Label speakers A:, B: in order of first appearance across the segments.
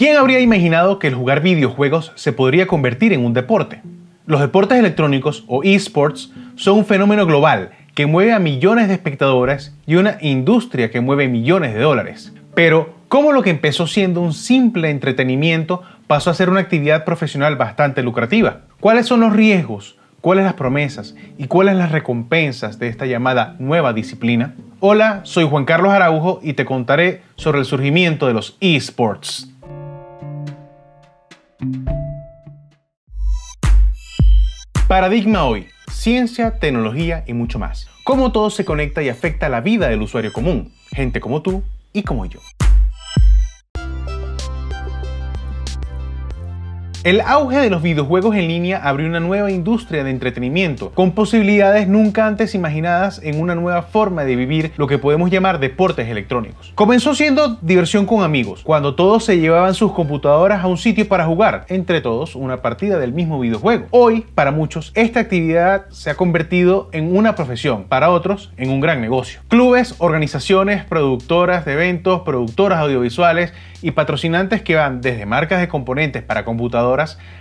A: ¿Quién habría imaginado que el jugar videojuegos se podría convertir en un deporte? Los deportes electrónicos o esports son un fenómeno global que mueve a millones de espectadores y una industria que mueve millones de dólares. Pero, ¿cómo lo que empezó siendo un simple entretenimiento pasó a ser una actividad profesional bastante lucrativa? ¿Cuáles son los riesgos? ¿Cuáles las promesas? ¿Y cuáles las recompensas de esta llamada nueva disciplina? Hola, soy Juan Carlos Araujo y te contaré sobre el surgimiento de los esports. Paradigma hoy, ciencia, tecnología y mucho más. Cómo todo se conecta y afecta la vida del usuario común, gente como tú y como yo. El auge de los videojuegos en línea abrió una nueva industria de entretenimiento, con posibilidades nunca antes imaginadas en una nueva forma de vivir lo que podemos llamar deportes electrónicos. Comenzó siendo diversión con amigos, cuando todos se llevaban sus computadoras a un sitio para jugar, entre todos, una partida del mismo videojuego. Hoy, para muchos, esta actividad se ha convertido en una profesión, para otros, en un gran negocio. Clubes, organizaciones, productoras de eventos, productoras audiovisuales y patrocinantes que van desde marcas de componentes para computadoras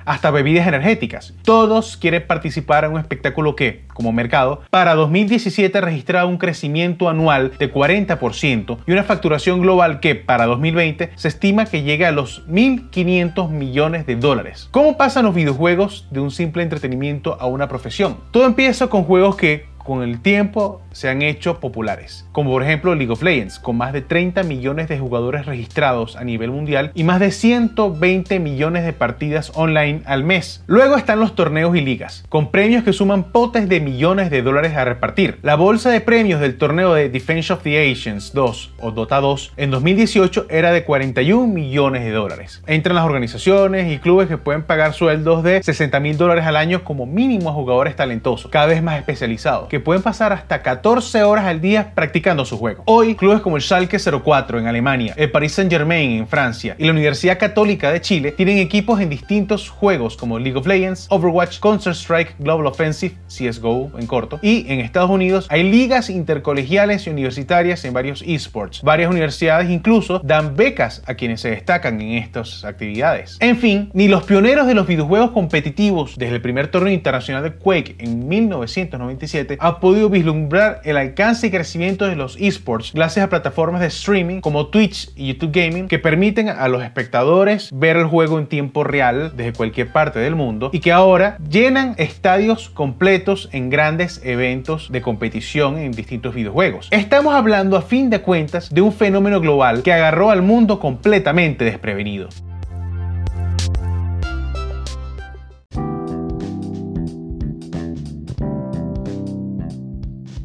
A: hasta bebidas energéticas. Todos quieren participar en un espectáculo que, como mercado, para 2017 ha registrado un crecimiento anual de 40% y una facturación global que para 2020 se estima que llega a los 1.500 millones de dólares. ¿Cómo pasan los videojuegos de un simple entretenimiento a una profesión? Todo empieza con juegos que con el tiempo se han hecho populares, como por ejemplo League of Legends, con más de 30 millones de jugadores registrados a nivel mundial y más de 120 millones de partidas online al mes. Luego están los torneos y ligas, con premios que suman potes de millones de dólares a repartir. La bolsa de premios del torneo de Defense of the Asians 2 o Dota 2 en 2018 era de 41 millones de dólares. Entran las organizaciones y clubes que pueden pagar sueldos de 60 mil dólares al año como mínimo a jugadores talentosos, cada vez más especializados, pueden pasar hasta 14 horas al día practicando su juego. Hoy, clubes como el Schalke 04 en Alemania, el Paris Saint-Germain en Francia y la Universidad Católica de Chile tienen equipos en distintos juegos como League of Legends, Overwatch, Counter-Strike, Global Offensive, CSGO en corto, y en Estados Unidos hay ligas intercolegiales y universitarias en varios esports. Varias universidades incluso dan becas a quienes se destacan en estas actividades. En fin, ni los pioneros de los videojuegos competitivos desde el primer torneo internacional de Quake en 1997 ha podido vislumbrar el alcance y crecimiento de los esports gracias a plataformas de streaming como Twitch y YouTube Gaming que permiten a los espectadores ver el juego en tiempo real desde cualquier parte del mundo y que ahora llenan estadios completos en grandes eventos de competición en distintos videojuegos. Estamos hablando a fin de cuentas de un fenómeno global que agarró al mundo completamente desprevenido.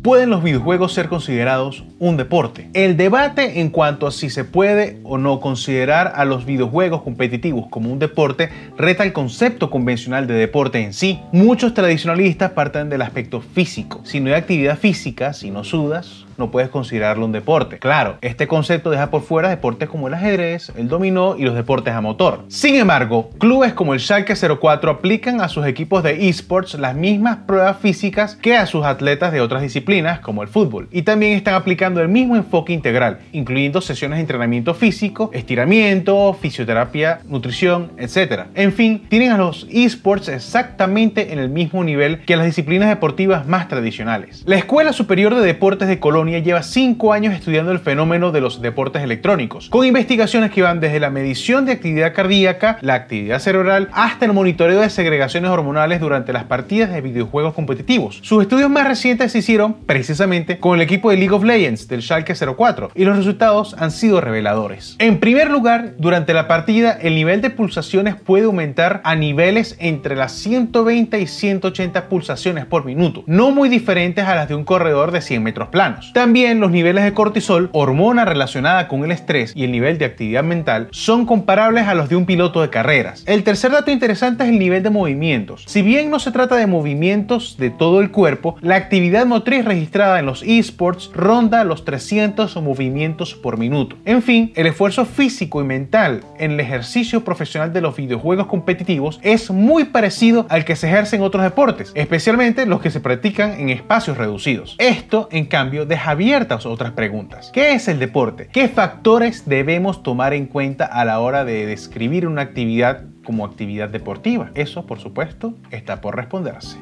A: ¿Pueden los videojuegos ser considerados un deporte? El debate en cuanto a si se puede o no considerar a los videojuegos competitivos como un deporte reta el concepto convencional de deporte en sí. Muchos tradicionalistas parten del aspecto físico. Si no hay actividad física, si no sudas, no puedes considerarlo un deporte. Claro, este concepto deja por fuera deportes como el ajedrez, el dominó y los deportes a motor. Sin embargo, clubes como el Schalke 04 aplican a sus equipos de esports las mismas pruebas físicas que a sus atletas de otras disciplinas como el fútbol. Y también están aplicando el mismo enfoque integral, incluyendo sesiones de entrenamiento físico, estiramiento, fisioterapia, nutrición, etc. En fin, tienen a los esports exactamente en el mismo nivel que las disciplinas deportivas más tradicionales. La Escuela Superior de Deportes de Colombia lleva 5 años estudiando el fenómeno de los deportes electrónicos, con investigaciones que van desde la medición de actividad cardíaca, la actividad cerebral, hasta el monitoreo de segregaciones hormonales durante las partidas de videojuegos competitivos. Sus estudios más recientes se hicieron precisamente con el equipo de League of Legends del Schalke 04 y los resultados han sido reveladores. En primer lugar, durante la partida el nivel de pulsaciones puede aumentar a niveles entre las 120 y 180 pulsaciones por minuto, no muy diferentes a las de un corredor de 100 metros planos. También los niveles de cortisol, hormona relacionada con el estrés y el nivel de actividad mental, son comparables a los de un piloto de carreras. El tercer dato interesante es el nivel de movimientos. Si bien no se trata de movimientos de todo el cuerpo, la actividad motriz registrada en los esports ronda los 300 movimientos por minuto. En fin, el esfuerzo físico y mental en el ejercicio profesional de los videojuegos competitivos es muy parecido al que se ejerce en otros deportes, especialmente los que se practican en espacios reducidos. Esto, en cambio, deja deja abiertas otras preguntas. ¿Qué es el deporte? ¿Qué factores debemos tomar en cuenta a la hora de describir una actividad como actividad deportiva? Eso, por supuesto, está por responderse.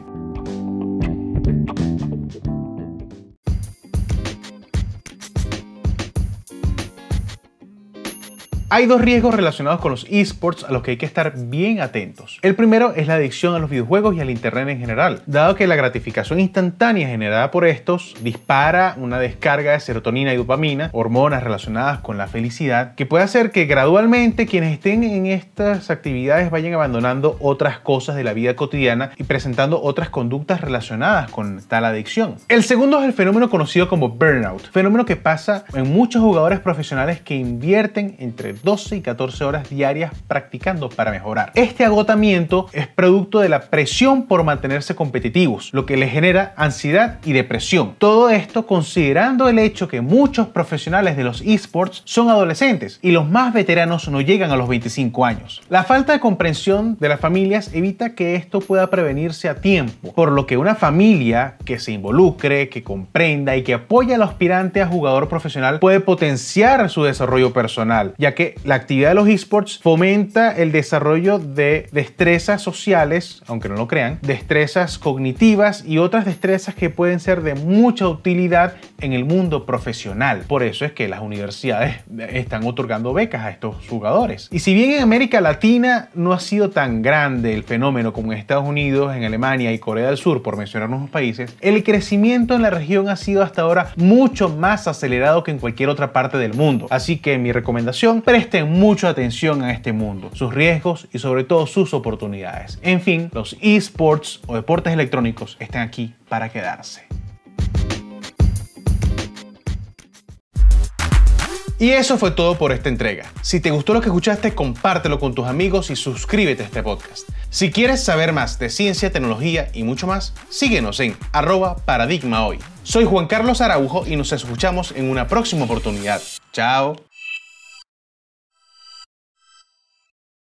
A: Hay dos riesgos relacionados con los esports a los que hay que estar bien atentos. El primero es la adicción a los videojuegos y al internet en general, dado que la gratificación instantánea generada por estos dispara una descarga de serotonina y dopamina, hormonas relacionadas con la felicidad, que puede hacer que gradualmente quienes estén en estas actividades vayan abandonando otras cosas de la vida cotidiana y presentando otras conductas relacionadas con tal adicción. El segundo es el fenómeno conocido como burnout, fenómeno que pasa en muchos jugadores profesionales que invierten entre 12 y 14 horas diarias practicando para mejorar. Este agotamiento es producto de la presión por mantenerse competitivos, lo que le genera ansiedad y depresión. Todo esto considerando el hecho que muchos profesionales de los esports son adolescentes y los más veteranos no llegan a los 25 años. La falta de comprensión de las familias evita que esto pueda prevenirse a tiempo, por lo que una familia que se involucre, que comprenda y que apoye al aspirante a jugador profesional puede potenciar su desarrollo personal, ya la actividad de los esports fomenta el desarrollo de destrezas sociales, aunque no lo crean, destrezas cognitivas y otras destrezas que pueden ser de mucha utilidad en el mundo profesional. Por eso es que las universidades están otorgando becas a estos jugadores. Y si bien en América Latina no ha sido tan grande el fenómeno como en Estados Unidos, en Alemania y Corea del Sur, por mencionar unos países, el crecimiento en la región ha sido hasta ahora mucho más acelerado que en cualquier otra parte del mundo. Así que mi recomendación, presten mucha atención a este mundo, sus riesgos y sobre todo sus oportunidades. En fin, los esports o deportes electrónicos están aquí para quedarse. Y eso fue todo por esta entrega. Si te gustó lo que escuchaste, compártelo con tus amigos y suscríbete a este podcast. Si quieres saber más de ciencia, tecnología y mucho más, síguenos en arroba paradigma hoy. Soy Juan Carlos Araujo y nos escuchamos en una próxima oportunidad. Chao.